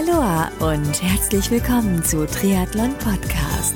Aloha und herzlich willkommen zu Triathlon Podcast.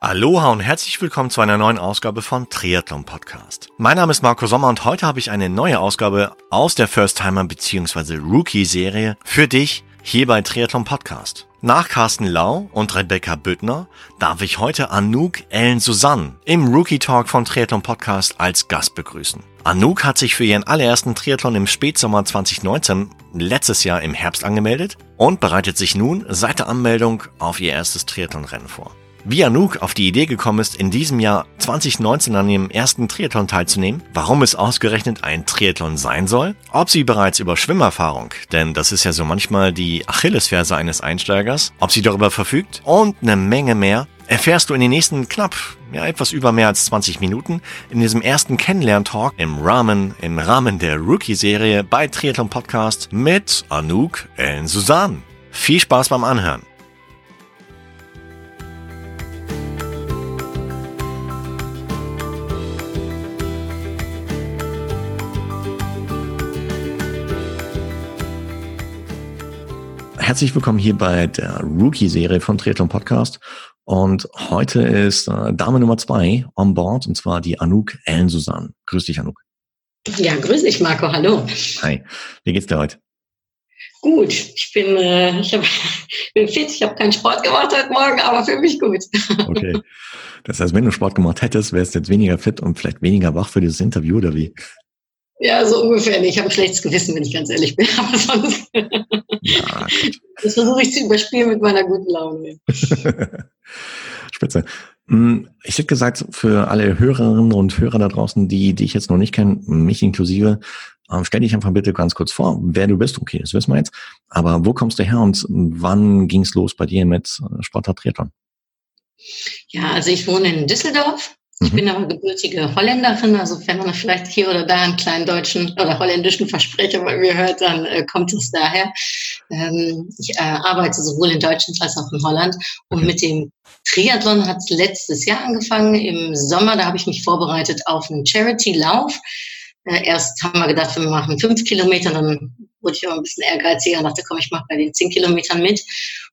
Aloha und herzlich willkommen zu einer neuen Ausgabe von Triathlon Podcast. Mein Name ist Marco Sommer und heute habe ich eine neue Ausgabe aus der First Timer bzw. Rookie Serie für dich hier bei Triathlon Podcast. Nach Carsten Lau und Rebecca Büttner darf ich heute Anouk Ellen Susanne im Rookie Talk von Triathlon Podcast als Gast begrüßen. Anouk hat sich für ihren allerersten Triathlon im Spätsommer 2019 letztes Jahr im Herbst angemeldet und bereitet sich nun seit der Anmeldung auf ihr erstes Triathlonrennen vor. Wie Anouk auf die Idee gekommen ist, in diesem Jahr 2019 an ihrem ersten Triathlon teilzunehmen, warum es ausgerechnet ein Triathlon sein soll, ob sie bereits über Schwimmerfahrung, denn das ist ja so manchmal die Achillesferse eines Einsteigers, ob sie darüber verfügt und eine Menge mehr, erfährst du in den nächsten knapp, ja, etwas über mehr als 20 Minuten in diesem ersten Kennenlern-Talk im Rahmen, im Rahmen der Rookie-Serie bei Triathlon Podcast mit Anouk Ellen Susan. Viel Spaß beim Anhören. Herzlich willkommen hier bei der Rookie-Serie von Triathlon Podcast. Und heute ist äh, Dame Nummer zwei on board, und zwar die Anouk Ellen Susan. Grüß dich, Anouk. Ja, grüß dich, Marco. Hallo. Hi. Wie geht's dir heute? Gut. Ich bin, äh, ich hab, bin fit. Ich habe keinen Sport gemacht heute Morgen, aber für mich gut. Okay. Das heißt, wenn du Sport gemacht hättest, wärst du jetzt weniger fit und vielleicht weniger wach für dieses Interview, oder wie? Ja, so ungefähr. Ich habe ein schlechtes Gewissen, wenn ich ganz ehrlich bin. Aber sonst. Ja, das versuche ich zu überspielen mit meiner guten Laune. Spitze. Hm, ich hätte gesagt, für alle Hörerinnen und Hörer da draußen, die dich jetzt noch nicht kennen, mich inklusive, ähm, stell dich einfach bitte ganz kurz vor, wer du bist. Okay, das wissen wir jetzt. Aber wo kommst du her und wann ging es los bei dir mit äh, Sportart Triathlon? Ja, also ich wohne in Düsseldorf ich mhm. bin aber gebürtige Holländerin, also wenn man vielleicht hier oder da einen kleinen deutschen oder holländischen Versprecher bei mir hört, dann äh, kommt es daher. Ähm, ich äh, arbeite sowohl in Deutschland als auch in Holland und mhm. mit dem Triathlon hat es letztes Jahr angefangen im Sommer. Da habe ich mich vorbereitet auf einen Charity-Lauf. Äh, erst haben wir gedacht, wir machen fünf Kilometer, dann wurde ich auch ein bisschen ehrgeiziger und dachte, komm, ich mache bei den zehn Kilometern mit.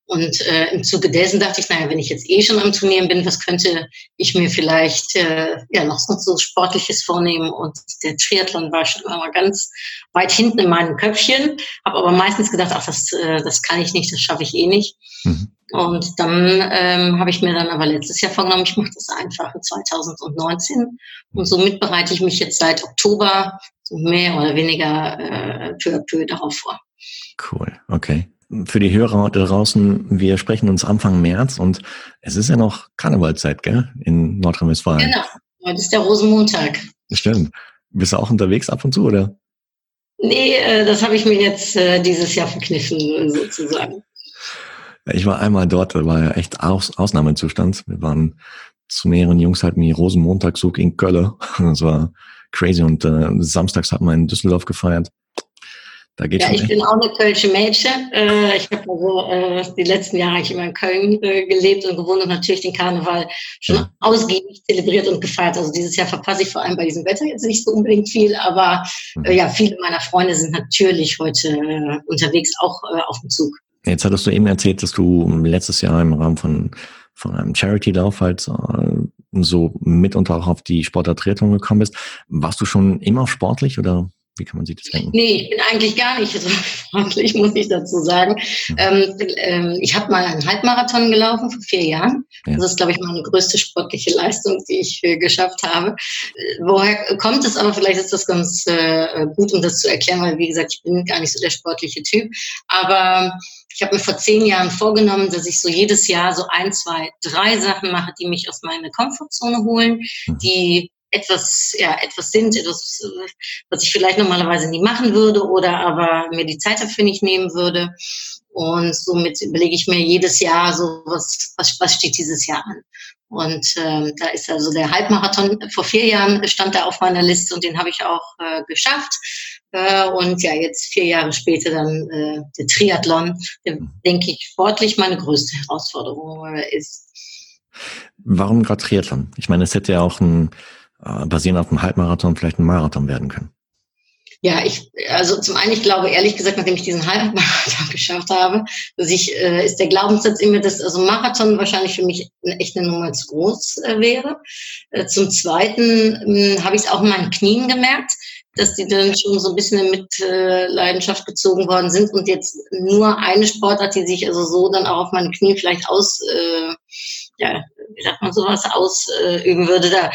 Und äh, im Zuge dessen dachte ich, naja, wenn ich jetzt eh schon am Turnieren bin, was könnte ich mir vielleicht äh, ja noch so Sportliches vornehmen? Und der Triathlon war schon immer ganz weit hinten in meinem Köpfchen, habe aber meistens gedacht, ach, das, äh, das kann ich nicht, das schaffe ich eh nicht. Mhm. Und dann ähm, habe ich mir dann aber letztes Jahr vorgenommen, ich mache das einfach in 2019. Und somit bereite ich mich jetzt seit Oktober mehr oder weniger äh, peu à peu darauf vor. Cool, okay für die Hörer da draußen, wir sprechen uns Anfang März und es ist ja noch Karnevalzeit, gell, in Nordrhein-Westfalen. Genau, heute ist der Rosenmontag. Stimmt. Bist du auch unterwegs ab und zu, oder? Nee, äh, das habe ich mir jetzt äh, dieses Jahr verkniffen, sozusagen. Ich war einmal dort, da war ja echt Aus Ausnahmezustand. Wir waren zu mehreren Jungs halt mit Rosenmontagszug in Köln. Das war crazy und äh, samstags hat man in Düsseldorf gefeiert. Da geht ja, ich bin auch eine Kölsche Mädchen. Äh, ich habe also äh, die letzten Jahre eigentlich immer in Köln äh, gelebt und gewohnt und natürlich den Karneval schon ja. ausgiebig zelebriert und gefeiert. Also dieses Jahr verpasse ich vor allem bei diesem Wetter jetzt nicht so unbedingt viel, aber mhm. ja, viele meiner Freunde sind natürlich heute unterwegs, auch auf dem Zug. Jetzt hattest du eben erzählt, dass du letztes Jahr im Rahmen von, von einem Charity-Lauf halt so mitunter auch auf die Sportattriathon gekommen bist. Warst du schon immer sportlich oder wie kann man sich das denken? Nee, ich bin eigentlich gar nicht so freundlich, muss ich dazu sagen. Mhm. Ähm, ähm, ich habe mal einen Halbmarathon gelaufen vor vier Jahren. Ja. Das ist, glaube ich, meine größte sportliche Leistung, die ich äh, geschafft habe. Äh, woher kommt es aber? Vielleicht ist das ganz äh, gut, um das zu erklären, weil, wie gesagt, ich bin gar nicht so der sportliche Typ. Aber ich habe mir vor zehn Jahren vorgenommen, dass ich so jedes Jahr so ein, zwei, drei Sachen mache, die mich aus meiner Komfortzone holen, mhm. die etwas, ja, etwas sind, etwas, was ich vielleicht normalerweise nie machen würde oder aber mir die Zeit dafür nicht nehmen würde. Und somit überlege ich mir jedes Jahr so, was, was, was steht dieses Jahr an. Und ähm, da ist also der Halbmarathon vor vier Jahren stand da auf meiner Liste und den habe ich auch äh, geschafft. Äh, und ja, jetzt vier Jahre später dann äh, der Triathlon, der, denke ich, sportlich meine größte Herausforderung äh, ist. Warum gerade Triathlon? Ich meine, es hätte ja auch ein äh, basierend auf einem Halbmarathon vielleicht ein Marathon werden können. Ja, ich, also zum einen, ich glaube ehrlich gesagt, nachdem ich diesen Halbmarathon geschafft habe, dass ich, äh, ist der Glaubenssatz immer, dass also Marathon wahrscheinlich für mich eine, echt eine Nummer zu groß äh, wäre. Äh, zum zweiten äh, habe ich es auch in meinen Knien gemerkt, dass die dann schon so ein bisschen in Mitleidenschaft gezogen worden sind und jetzt nur eine Sportart, die sich also so dann auch auf meinen Knien vielleicht aus, äh, ja, wie sagt man sowas, ausüben würde, da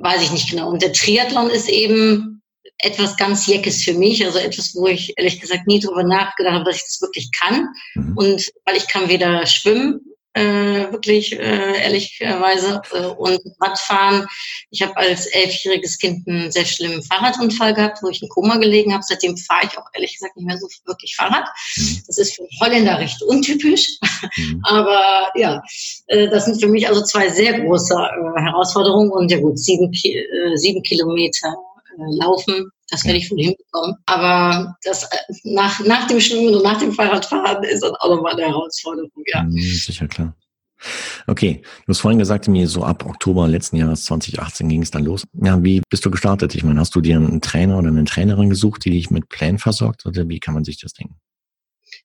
weiß ich nicht genau. Und der Triathlon ist eben etwas ganz Jeckes für mich, also etwas, wo ich ehrlich gesagt nie drüber nachgedacht habe, dass ich das wirklich kann. Mhm. Und weil ich kann weder schwimmen, äh, wirklich äh, ehrlicherweise äh, und Radfahren. Ich habe als elfjähriges Kind einen sehr schlimmen Fahrradunfall gehabt, wo ich in Koma gelegen habe. Seitdem fahre ich auch ehrlich gesagt nicht mehr so wirklich Fahrrad. Mhm. Das ist für Holländer recht untypisch. Mhm. Aber ja, äh, das sind für mich also zwei sehr große äh, Herausforderungen und ja gut, sieben, äh, sieben Kilometer äh, laufen. Das werde ich wohl hinbekommen. Aber das äh, nach, nach dem Schwimmen und nach dem Fahrradfahren ist das auch nochmal eine Herausforderung, ja. Mhm, sicher, klar. Okay, du hast vorhin gesagt, mir so ab Oktober letzten Jahres 2018 ging es dann los. Ja, wie bist du gestartet? Ich meine, hast du dir einen Trainer oder eine Trainerin gesucht, die dich mit Plänen versorgt oder wie kann man sich das denken?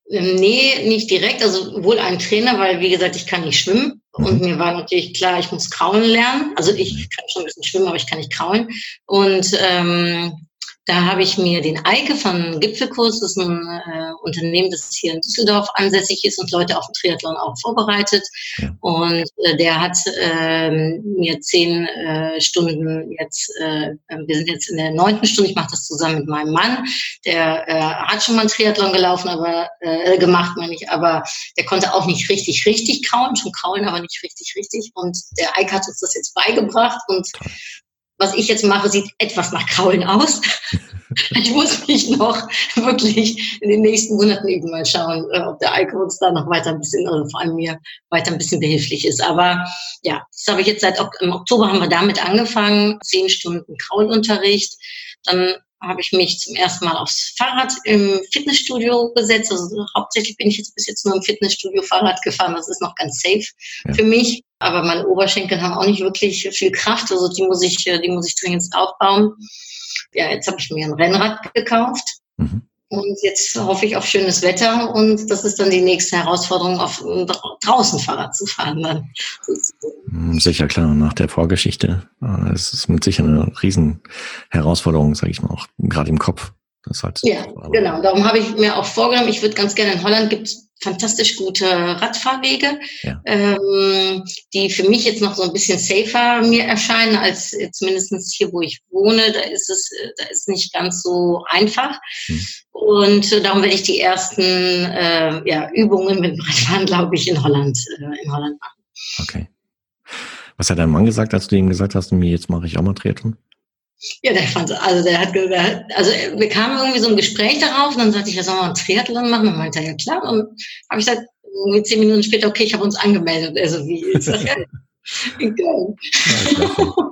Ähm, nee, nicht direkt. Also wohl ein Trainer, weil wie gesagt, ich kann nicht schwimmen. Mhm. Und mir war natürlich klar, ich muss kraulen lernen. Also ich mhm. kann schon ein bisschen schwimmen, aber ich kann nicht kraulen. Und ähm, da habe ich mir den Eike von Gipfelkurs, das ist ein äh, Unternehmen, das hier in Düsseldorf ansässig ist und Leute auf den Triathlon auch vorbereitet. Ja. Und äh, der hat äh, mir zehn äh, Stunden jetzt, äh, wir sind jetzt in der neunten Stunde, ich mache das zusammen mit meinem Mann, der äh, hat schon mal einen Triathlon gelaufen, aber äh, gemacht, meine ich, aber der konnte auch nicht richtig, richtig kauen, schon kauen, aber nicht richtig, richtig. Und der Eike hat uns das jetzt beigebracht und was ich jetzt mache, sieht etwas nach Kraulen aus. ich muss mich noch wirklich in den nächsten Monaten üben, mal schauen, äh, ob der Alkohol uns da noch weiter ein bisschen, oder vor allem mir weiter ein bisschen behilflich ist. Aber ja, das habe ich jetzt seit im Oktober haben wir damit angefangen, zehn Stunden Kraulunterricht. Dann habe ich mich zum ersten Mal aufs Fahrrad im Fitnessstudio gesetzt. Also hauptsächlich bin ich jetzt bis jetzt nur im Fitnessstudio Fahrrad gefahren. Das ist noch ganz safe ja. für mich. Aber meine Oberschenkel haben auch nicht wirklich viel Kraft. Also die muss ich, die muss ich dringend aufbauen. Ja, jetzt habe ich mir ein Rennrad gekauft. Mhm. Und jetzt hoffe ich auf schönes Wetter und das ist dann die nächste Herausforderung, auf draußen Fahrrad zu fahren. Dann. Hm, sicher, klar. Nach der Vorgeschichte äh, es ist mit sicher eine Riesenherausforderung, sage ich mal, auch gerade im Kopf. Das halt ja, genau. Darum habe ich mir auch vorgenommen, ich würde ganz gerne in Holland gibt fantastisch gute Radfahrwege, ja. ähm, die für mich jetzt noch so ein bisschen safer mir erscheinen als zumindest hier, wo ich wohne. Da ist es, da ist nicht ganz so einfach. Hm. Und äh, darum werde ich die ersten äh, ja, Übungen mit Radfahren, glaube ich, in Holland, äh, in Holland machen. Okay. Was hat dein Mann gesagt, als du ihm gesagt hast, jetzt mache ich auch mal Triathlon? Ja, der fand, also der hat, der, also wir kamen irgendwie so ein Gespräch darauf und dann sagte ich, ja, sollen wir einen Triathlon machen? Und meinte er, ja klar. Und habe ich gesagt, irgendwie zehn Minuten später, okay, ich habe uns angemeldet. Also wie, ich sag, ja, in Köln. Ja,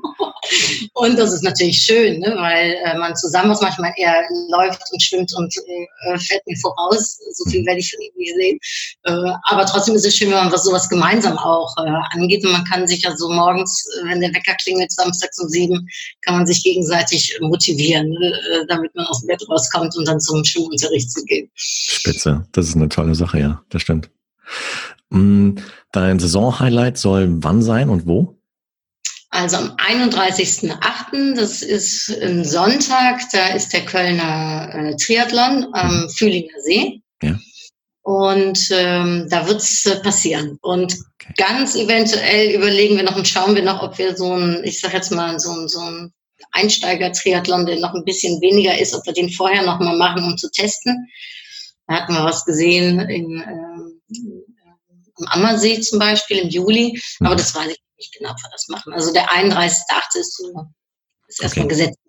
und das ist natürlich schön, ne, weil äh, man zusammen was manchmal er läuft und schwimmt und äh, fährt mir voraus. So viel mhm. werde ich von ihm nie sehen. Äh, aber trotzdem ist es schön, wenn man was sowas gemeinsam auch äh, angeht. Und man kann sich ja so morgens, äh, wenn der Wecker klingelt, samstags um sieben, kann man sich gegenseitig motivieren, ne, äh, damit man aus dem Bett rauskommt und dann zum Schwimmunterricht zu gehen. Spitze. Das ist eine tolle Sache, ja. Das stimmt. Mm, dein Saisonhighlight soll wann sein und wo? Also am 31.08., das ist ein Sonntag, da ist der Kölner äh, Triathlon am mhm. Fühlinger See. Ja. Und ähm, da wird's äh, passieren. Und okay. ganz eventuell überlegen wir noch und schauen wir noch, ob wir so ein, ich sag jetzt mal, so ein, so ein Einsteiger-Triathlon, der noch ein bisschen weniger ist, ob wir den vorher noch mal machen, um zu testen. Da hatten wir was gesehen in, ähm, am Ammersee zum Beispiel im Juli, aber mhm. das weiß ich nicht genau, ob wir das machen. Also der 31.8. ist so, ist erstmal okay. gesetzt.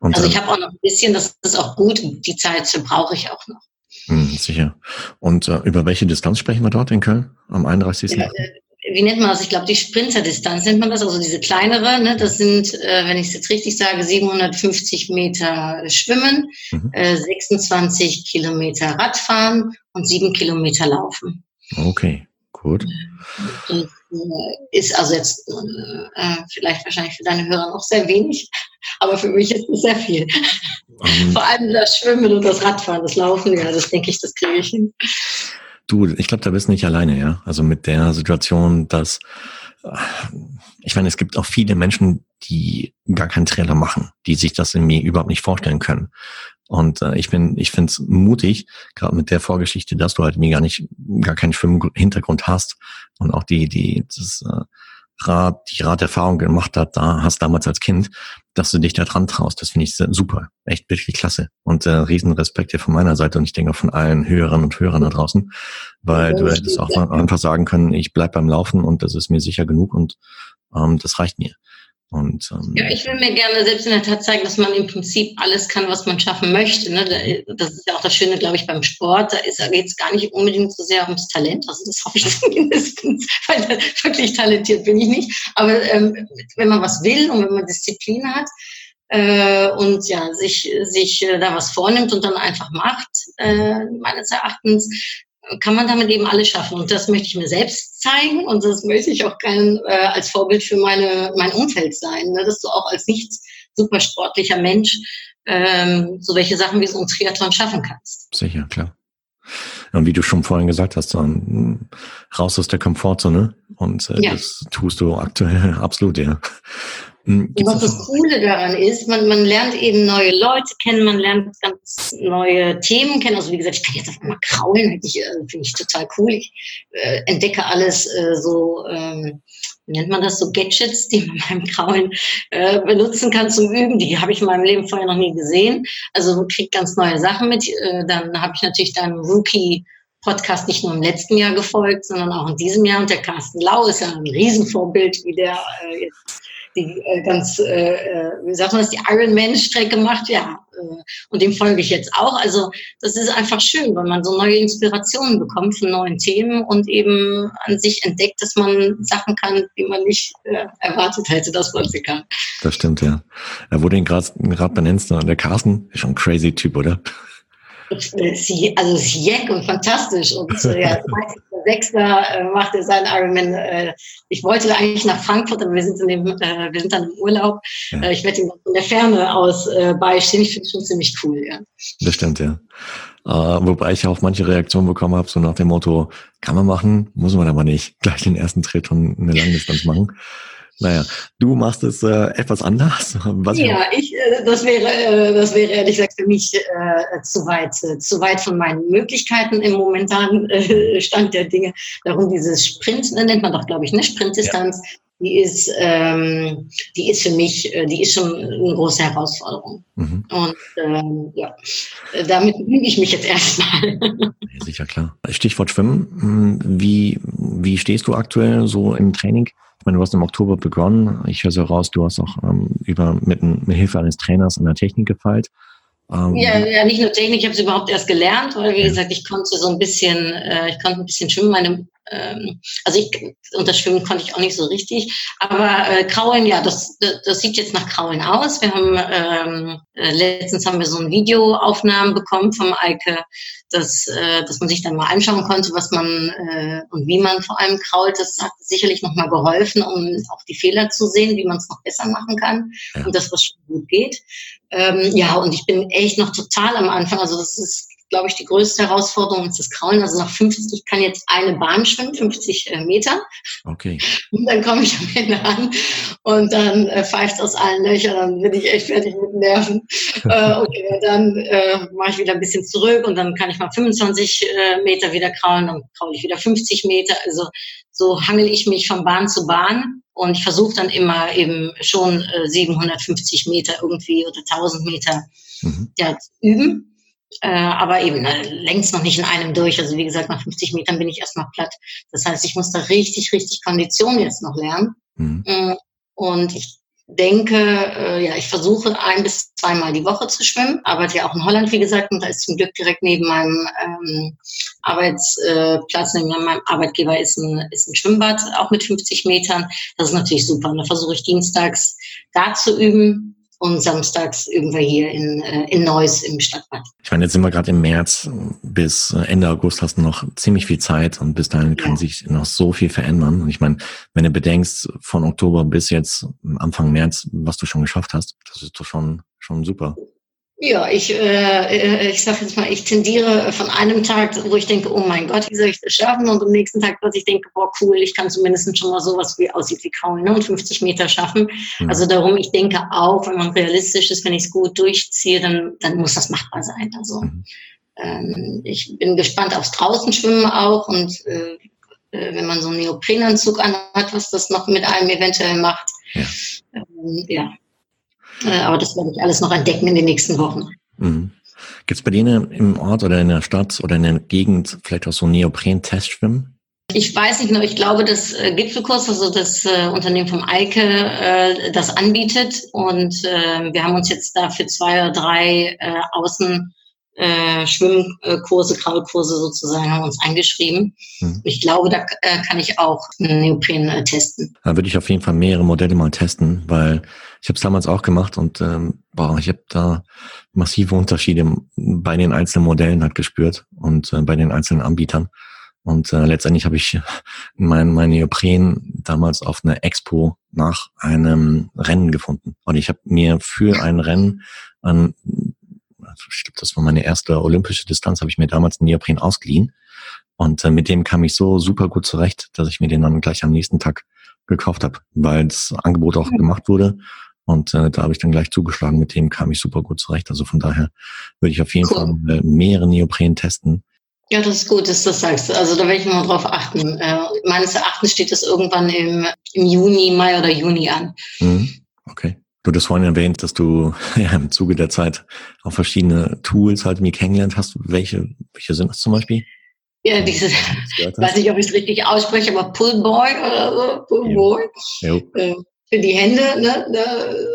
Also ich habe auch noch ein bisschen, das ist auch gut, die Zeit brauche ich auch noch. Hm, sicher. Und äh, über welche Distanz sprechen wir dort in Köln am 31. Ja, äh, wie nennt man das? Ich glaube, die Sprinterdistanz nennt man das, also diese kleinere. Ne? Das sind, äh, wenn ich es jetzt richtig sage, 750 Meter Schwimmen, mhm. äh, 26 Kilometer Radfahren und 7 Kilometer Laufen. Okay, Gut. Äh, ist also jetzt äh, vielleicht wahrscheinlich für deine Hörer noch sehr wenig, aber für mich ist es sehr viel. Um, ähm. Vor allem das Schwimmen und das Radfahren, das Laufen, ja, das denke ich, das kriege ich hin. Du, ich glaube, da bist du nicht alleine, ja. Also mit der Situation, dass ich meine, es gibt auch viele Menschen, die gar keinen Trailer machen, die sich das in mir überhaupt nicht vorstellen können. Und äh, ich bin, ich finde es mutig, gerade mit der Vorgeschichte, dass du halt mir gar nicht, gar keinen Schwimmhintergrund hast und auch die, die, das äh, Rad, die Raderfahrung gemacht hat, da hast damals als Kind, dass du dich da dran traust. Das finde ich super. Echt wirklich klasse. Und äh, riesen Respekt hier von meiner Seite und ich denke auch von allen Hörern und Hörern da draußen, weil ja, du hättest auch einfach sagen können, ich bleib beim Laufen und das ist mir sicher genug und ähm, das reicht mir. Und, ähm, ja, ich will mir gerne selbst in der Tat zeigen, dass man im Prinzip alles kann, was man schaffen möchte. Ne? Das ist ja auch das Schöne, glaube ich, beim Sport. Da, geht es gar nicht unbedingt so sehr ums Talent. Also das hoffe ich zumindest, weil wirklich talentiert bin ich nicht. Aber ähm, wenn man was will und wenn man Disziplin hat, äh, und ja, sich, sich äh, da was vornimmt und dann einfach macht, äh, meines Erachtens, kann man damit eben alles schaffen. Und das möchte ich mir selbst zeigen und das möchte ich auch gerne äh, als Vorbild für meine, mein Umfeld sein, ne? dass du auch als nicht super sportlicher Mensch ähm, so welche Sachen wie so ein Triathlon schaffen kannst. Sicher, klar. Und wie du schon vorhin gesagt hast, dann raus aus der Komfortzone und äh, ja. das tust du aktuell absolut, ja. Hm, gibt's was das Coole daran ist, man, man lernt eben neue Leute kennen, man lernt ganz neue Themen kennen. Also wie gesagt, ich kann jetzt auf einmal kraulen, äh, finde ich total cool. Ich äh, entdecke alles äh, so, ähm, nennt man das, so Gadgets, die man beim Kraulen äh, benutzen kann zum Üben. Die habe ich in meinem Leben vorher noch nie gesehen. Also kriegt ganz neue Sachen mit. Äh, dann habe ich natürlich dann Rookie Podcast nicht nur im letzten Jahr gefolgt, sondern auch in diesem Jahr. Und der Carsten Lau ist ja ein Riesenvorbild, wie der äh, jetzt die äh, ganz, äh, äh, wie sagt man das, die Ironman-Strecke macht, ja. Äh, und dem folge ich jetzt auch. Also das ist einfach schön, weil man so neue Inspirationen bekommt von neuen Themen und eben an sich entdeckt, dass man Sachen kann, die man nicht äh, erwartet hätte, dass man sie kann. Das stimmt, ja. Er wurde ihn gerade benennst, der Carsten ist schon ein crazy Typ, oder? Also ist jeck und fantastisch und ja, Sechster äh, macht er seinen Ironman. Äh, ich wollte eigentlich nach Frankfurt, aber wir sind, in dem, äh, wir sind dann im Urlaub. Ja. Ich werde ihm von der Ferne aus beistehen. Ich finde es schon ziemlich cool, ja. Das stimmt, ja. Wobei ich auch manche Reaktionen bekommen habe, so nach dem Motto, kann man machen, muss man aber nicht. Gleich den ersten Tritt und eine Langdistanz machen. Naja, du machst es äh, etwas anders. Was ja, ich, äh, das wäre, äh, das wäre ehrlich gesagt für mich äh, zu weit, äh, zu weit von meinen Möglichkeiten im momentanen äh, Stand der Dinge. Darum dieses Sprint, nennt man doch, glaube ich, ne Sprintdistanz. Ja. Die ist, ähm, die ist für mich, äh, die ist schon eine große Herausforderung. Mhm. Und ähm, ja, damit übe ich mich jetzt erstmal. Sicher klar. Stichwort Schwimmen. Hm, wie, wie stehst du aktuell so im Training? Ich meine, du hast im Oktober begonnen. Ich höre so raus, du hast auch ähm, über mit, mit Hilfe eines Trainers an der Technik gefeilt. Ähm, ja, ja, nicht nur Technik, ich habe es überhaupt erst gelernt, weil wie ja. gesagt, ich konnte so ein bisschen, äh, ich konnte ein bisschen schwimmen. Meine, ähm, also ich und das Schwimmen konnte ich auch nicht so richtig. Aber äh, Kraulen, ja, das, das, das sieht jetzt nach Kraulen aus. Wir haben ähm, äh, letztens haben wir so ein Videoaufnahmen bekommen vom Eike, dass, äh, dass man sich dann mal anschauen konnte, was man äh, und wie man vor allem krault. Das hat sicherlich nochmal geholfen, um auch die Fehler zu sehen, wie man es noch besser machen kann ja. und das, was schon gut geht. Ähm, ja, und ich bin echt noch total am Anfang. Also das ist glaube ich, die größte Herausforderung ist das Kraulen. Also nach 50, ich kann jetzt eine Bahn schwimmen, 50 äh, Meter. Okay. Und dann komme ich am Ende an und dann äh, pfeift aus allen Löchern, dann bin ich echt fertig mit Nerven. äh, okay, dann äh, mache ich wieder ein bisschen zurück und dann kann ich mal 25 äh, Meter wieder kraulen, dann kraule ich wieder 50 Meter. Also so hangel ich mich von Bahn zu Bahn und ich versuche dann immer eben schon äh, 750 Meter irgendwie oder 1000 Meter mhm. ja, zu üben. Äh, aber eben äh, längst noch nicht in einem durch. Also wie gesagt, nach 50 Metern bin ich erstmal platt. Das heißt, ich muss da richtig, richtig Kondition jetzt noch lernen. Mhm. Äh, und ich denke, äh, ja, ich versuche ein bis zweimal die Woche zu schwimmen. Arbeite ja auch in Holland, wie gesagt, und da ist zum Glück direkt neben meinem ähm, Arbeitsplatz, neben meinem Arbeitgeber ist ein, ist ein Schwimmbad, auch mit 50 Metern. Das ist natürlich super. Und da versuche ich dienstags da zu üben und samstags üben wir hier in, äh, in Neuss im Stadtbad. Ich meine, jetzt sind wir gerade im März. Bis Ende August hast du noch ziemlich viel Zeit und bis dahin kann sich noch so viel verändern. Und ich meine, wenn du bedenkst, von Oktober bis jetzt Anfang März, was du schon geschafft hast, das ist doch schon, schon super. Ja, ich, äh, ich sage jetzt mal, ich tendiere von einem Tag, wo ich denke, oh mein Gott, wie soll ich das schaffen? Und am nächsten Tag, dass ich denke, boah, cool, ich kann zumindest schon mal sowas wie aussieht wie Kauen ne? und 50 Meter schaffen. Mhm. Also darum, ich denke auch, wenn man realistisch ist, wenn ich es gut durchziehe, dann, dann muss das machbar sein. Also mhm. ähm, ich bin gespannt aufs Draußenschwimmen auch und äh, äh wenn man so einen Neoprenanzug anhat, was das noch mit einem eventuell macht. Ja. Ähm, ja. Äh, aber das werde ich alles noch entdecken in den nächsten Wochen. Mhm. Gibt es bei denen im Ort oder in der Stadt oder in der Gegend vielleicht auch so Neopren-Testschwimmen? Ich weiß nicht nur, ich glaube, das äh, Gipfelkurs, also das äh, Unternehmen vom Eike, äh, das anbietet. Und äh, wir haben uns jetzt da für zwei oder drei äh, Außen äh, Kraulkurse sozusagen haben uns eingeschrieben. Mhm. Ich glaube, da kann ich auch einen Neopren testen. Da würde ich auf jeden Fall mehrere Modelle mal testen, weil ich habe es damals auch gemacht und ähm, boah, ich habe da massive Unterschiede bei den einzelnen Modellen halt gespürt und äh, bei den einzelnen Anbietern. Und äh, letztendlich habe ich mein, mein Neopren damals auf einer Expo nach einem Rennen gefunden. Und ich habe mir für ein Rennen an ich glaube, das war meine erste olympische Distanz, habe ich mir damals einen Neopren ausgeliehen. Und äh, mit dem kam ich so super gut zurecht, dass ich mir den dann gleich am nächsten Tag gekauft habe, weil das Angebot auch gemacht wurde. Und äh, da habe ich dann gleich zugeschlagen, mit dem kam ich super gut zurecht. Also von daher würde ich auf jeden cool. Fall äh, mehrere Neopren testen. Ja, das ist gut, dass du das sagst. Also da werde ich mal drauf achten. Äh, meines Erachtens steht das irgendwann im, im Juni, Mai oder Juni an. Mhm. Okay. Du hast vorhin erwähnt, dass du ja, im Zuge der Zeit auch verschiedene Tools halt mir kennengelernt hast. Welche, welche sind das zum Beispiel? Ja, diese, ich weiß nicht, ob ich es richtig ausspreche, aber Pullboy oder so, Pullboy. Ja. Äh, für die Hände, ne, ne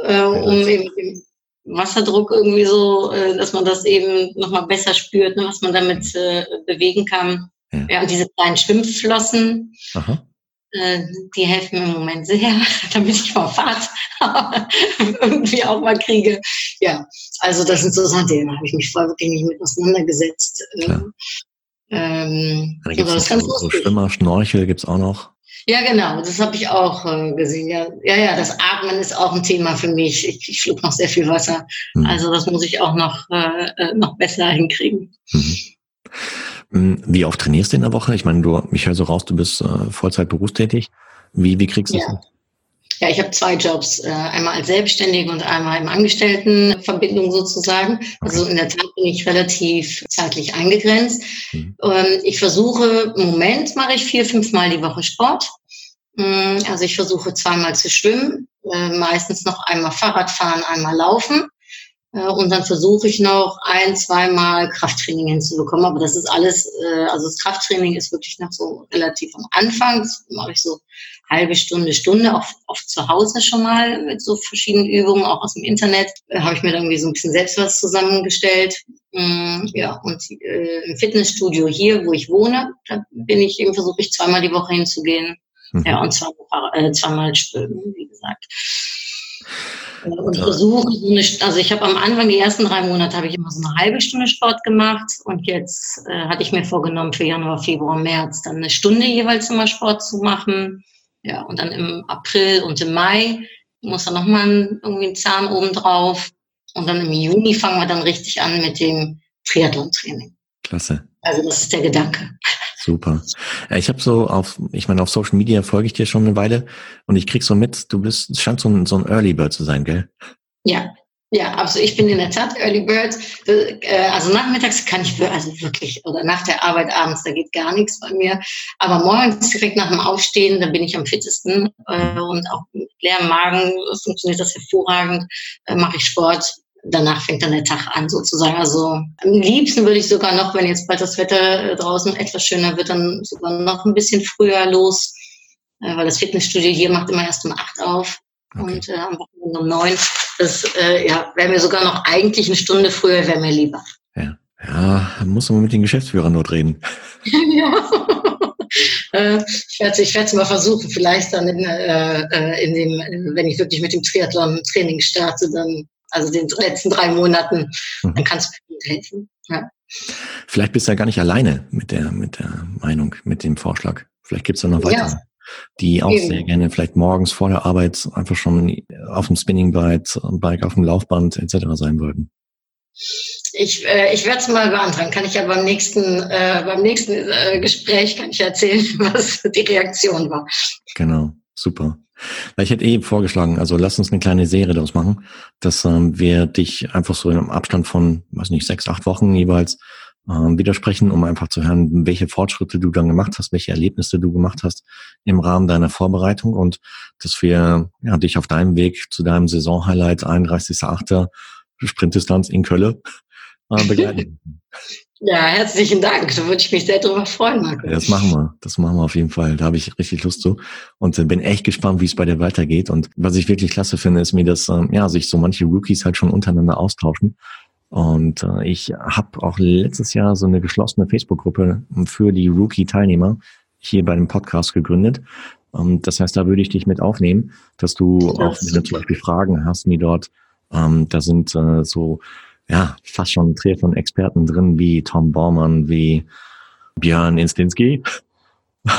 äh, um eben den Wasserdruck irgendwie so, äh, dass man das eben nochmal besser spürt, ne, was man damit äh, bewegen kann. Ja. ja, und diese kleinen Schwimmflossen. Aha. Äh, die helfen mir im Moment sehr, damit ich mal Fahrt irgendwie auch mal kriege. Ja, also das sind so Sachen, da habe ich mich vorher wirklich nicht mit auseinandergesetzt. Klar. Ähm, da gibt's so, so Schwimmer, Schnorchel gibt's auch noch. Ja, genau, das habe ich auch äh, gesehen. Ja. ja, ja, das Atmen ist auch ein Thema für mich. Ich, ich schluck noch sehr viel Wasser. Mhm. Also das muss ich auch noch, äh, äh noch besser hinkriegen. Mhm. Hm, wie oft trainierst du in der Woche? Ich meine, du, ich höre so raus, du bist äh, Vollzeit berufstätig. Wie, wie kriegst du ja. das? Ja, ich habe zwei Jobs, äh, einmal als Selbstständige und einmal im Angestelltenverbindung sozusagen. Also in der Tat bin ich relativ zeitlich eingegrenzt. Mhm. Ähm, ich versuche, im Moment mache ich vier, fünf Mal die Woche Sport. Ähm, also ich versuche zweimal zu schwimmen, äh, meistens noch einmal Fahrrad fahren, einmal laufen. Äh, und dann versuche ich noch ein, zweimal Krafttraining hinzubekommen. Aber das ist alles, also das Krafttraining ist wirklich noch so relativ am Anfang. Das mache ich so halbe Stunde, Stunde, auch oft zu Hause schon mal mit so verschiedenen Übungen, auch aus dem Internet. Da habe ich mir dann irgendwie so ein bisschen selbst was zusammengestellt. Mm, ja, und äh, im Fitnessstudio hier, wo ich wohne, da bin ich eben, versuche ich zweimal die Woche hinzugehen. Mhm. Ja, und zweimal, äh, zweimal schwimmen, wie gesagt. Und versuche so eine, also ich habe am Anfang, die ersten drei Monate, habe ich immer so eine halbe Stunde Sport gemacht und jetzt äh, hatte ich mir vorgenommen, für Januar, Februar, März dann eine Stunde jeweils immer Sport zu machen. Ja, und dann im April und im Mai muss dann nochmal irgendwie ein Zahn oben drauf. Und dann im Juni fangen wir dann richtig an mit dem Triathlon-Training. Klasse. Also das ist der Gedanke. Super. Ich habe so auf, ich meine, auf Social Media folge ich dir schon eine Weile und ich krieg so mit, du bist, es scheint so ein, so ein Early Bird zu sein, gell? Ja, ja, also ich bin in der Tat Early Bird. Äh, also nachmittags kann ich, also wirklich, oder nach der Arbeit abends, da geht gar nichts bei mir. Aber morgens direkt nach dem Aufstehen, da bin ich am fittesten äh, und auch mit leerem Magen funktioniert das hervorragend, äh, mache ich Sport danach fängt dann der Tag an sozusagen. Also am liebsten würde ich sogar noch, wenn jetzt bald das Wetter draußen etwas schöner wird, dann sogar noch ein bisschen früher los, weil das Fitnessstudio hier macht immer erst um acht auf okay. und äh, am Wochenende um neun. Das äh, ja, wäre mir sogar noch eigentlich eine Stunde früher, wäre mir lieber. Ja. Ja, muss man mit den Geschäftsführern nur reden. ja. Äh, ich werde ich es mal versuchen, vielleicht dann in, äh, in dem, wenn ich wirklich mit dem Triathlon-Training starte, dann also den letzten drei Monaten, mhm. dann kannst du mir helfen. Ja. Vielleicht bist du ja gar nicht alleine mit der, mit der Meinung, mit dem Vorschlag. Vielleicht gibt's da noch weitere, ja. Die auch Eben. sehr gerne vielleicht morgens vor der Arbeit einfach schon auf dem Spinningbike, Bike auf dem Laufband etc. sein würden. Ich, äh, ich werde es mal beantragen. Kann ich ja beim nächsten, äh, beim nächsten äh, Gespräch kann ich erzählen, was die Reaktion war. Genau, super. Ich hätte eh vorgeschlagen, also lass uns eine kleine Serie daraus machen, dass ähm, wir dich einfach so im Abstand von, weiß nicht, sechs, acht Wochen jeweils ähm, widersprechen, um einfach zu hören, welche Fortschritte du dann gemacht hast, welche Erlebnisse du gemacht hast im Rahmen deiner Vorbereitung und dass wir ja, dich auf deinem Weg zu deinem Saisonhighlight 31.8. Sprintdistanz in Köln äh, begleiten. Ja, herzlichen Dank. Da würde ich mich sehr drüber freuen. Ja, das machen wir. Das machen wir auf jeden Fall. Da habe ich richtig Lust zu. Und äh, bin echt gespannt, wie es bei dir weitergeht. Und was ich wirklich klasse finde, ist mir, dass ähm, ja, sich so manche Rookies halt schon untereinander austauschen. Und äh, ich habe auch letztes Jahr so eine geschlossene Facebook-Gruppe für die Rookie-Teilnehmer hier bei dem Podcast gegründet. Und das heißt, da würde ich dich mit aufnehmen, dass du ja, auch, wenn du zum Beispiel Fragen hast, mir dort, ähm, da sind äh, so ja, fast schon Triathlon-Experten drin, wie Tom Baumann, wie Björn Instinski.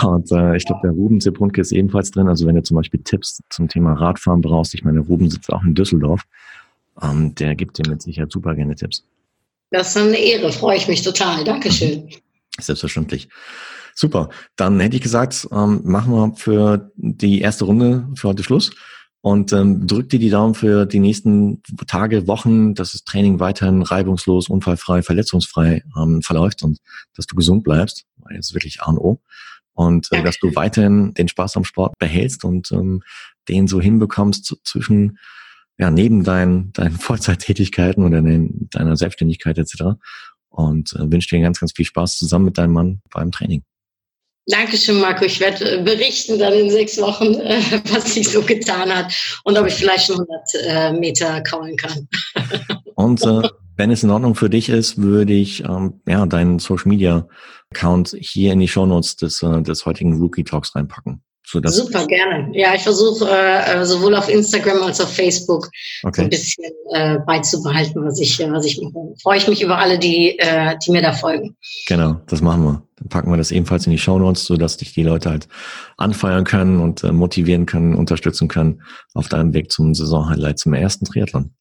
Und äh, ich glaube, der Ruben Zebrunke ist ebenfalls drin. Also wenn du zum Beispiel Tipps zum Thema Radfahren brauchst, ich meine, Ruben sitzt auch in Düsseldorf, ähm, der gibt dir mit Sicherheit super gerne Tipps. Das ist eine Ehre, freue ich mich total. Dankeschön. Mhm. Selbstverständlich. Super. Dann hätte ich gesagt, ähm, machen wir für die erste Runde für heute Schluss und ähm, drück dir die Daumen für die nächsten Tage, Wochen, dass das Training weiterhin reibungslos, unfallfrei, verletzungsfrei ähm, verläuft und dass du gesund bleibst, weil es wirklich A und O. Und äh, dass du weiterhin den Spaß am Sport behältst und ähm, den so hinbekommst zwischen, ja, neben deinen, deinen Vollzeittätigkeiten oder in deiner Selbstständigkeit etc. Und äh, wünsche dir ganz, ganz viel Spaß zusammen mit deinem Mann beim Training. Dankeschön, Marco. Ich werde äh, berichten dann in sechs Wochen, äh, was sich so getan hat und ob ich vielleicht schon 100 äh, Meter kauen kann. und äh, wenn es in Ordnung für dich ist, würde ich ähm, ja deinen Social Media Account hier in die Show Notes des, äh, des heutigen Rookie Talks reinpacken. Super, gerne. Ja, ich versuche äh, sowohl auf Instagram als auch auf Facebook okay. so ein bisschen äh, beizubehalten, was ich, was ich mache. Freue ich mich über alle, die, äh, die mir da folgen. Genau, das machen wir. Dann packen wir das ebenfalls in die Show Notes, sodass dich die Leute halt anfeuern können und äh, motivieren können, unterstützen können auf deinem Weg zum Saisonhighlight zum ersten Triathlon.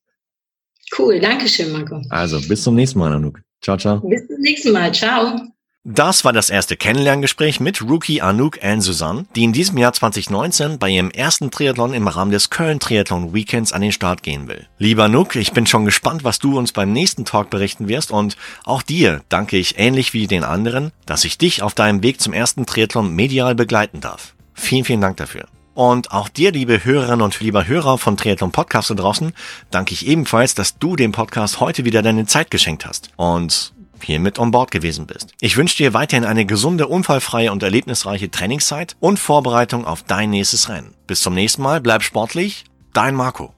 Cool, danke schön, Marco. Also, bis zum nächsten Mal, Anouk. Ciao, ciao. Bis zum nächsten Mal. Ciao. Das war das erste Kennenlerngespräch mit Rookie Anouk Anne Susanne, die in diesem Jahr 2019 bei ihrem ersten Triathlon im Rahmen des Köln Triathlon Weekends an den Start gehen will. Lieber Anouk, ich bin schon gespannt, was du uns beim nächsten Talk berichten wirst und auch dir danke ich ähnlich wie den anderen, dass ich dich auf deinem Weg zum ersten Triathlon medial begleiten darf. Vielen, vielen Dank dafür. Und auch dir, liebe Hörerinnen und lieber Hörer von Triathlon Podcast da draußen, danke ich ebenfalls, dass du dem Podcast heute wieder deine Zeit geschenkt hast. Und hier mit on board gewesen bist. Ich wünsche dir weiterhin eine gesunde, unfallfreie und erlebnisreiche Trainingszeit und Vorbereitung auf dein nächstes Rennen. Bis zum nächsten Mal, bleib sportlich, dein Marco.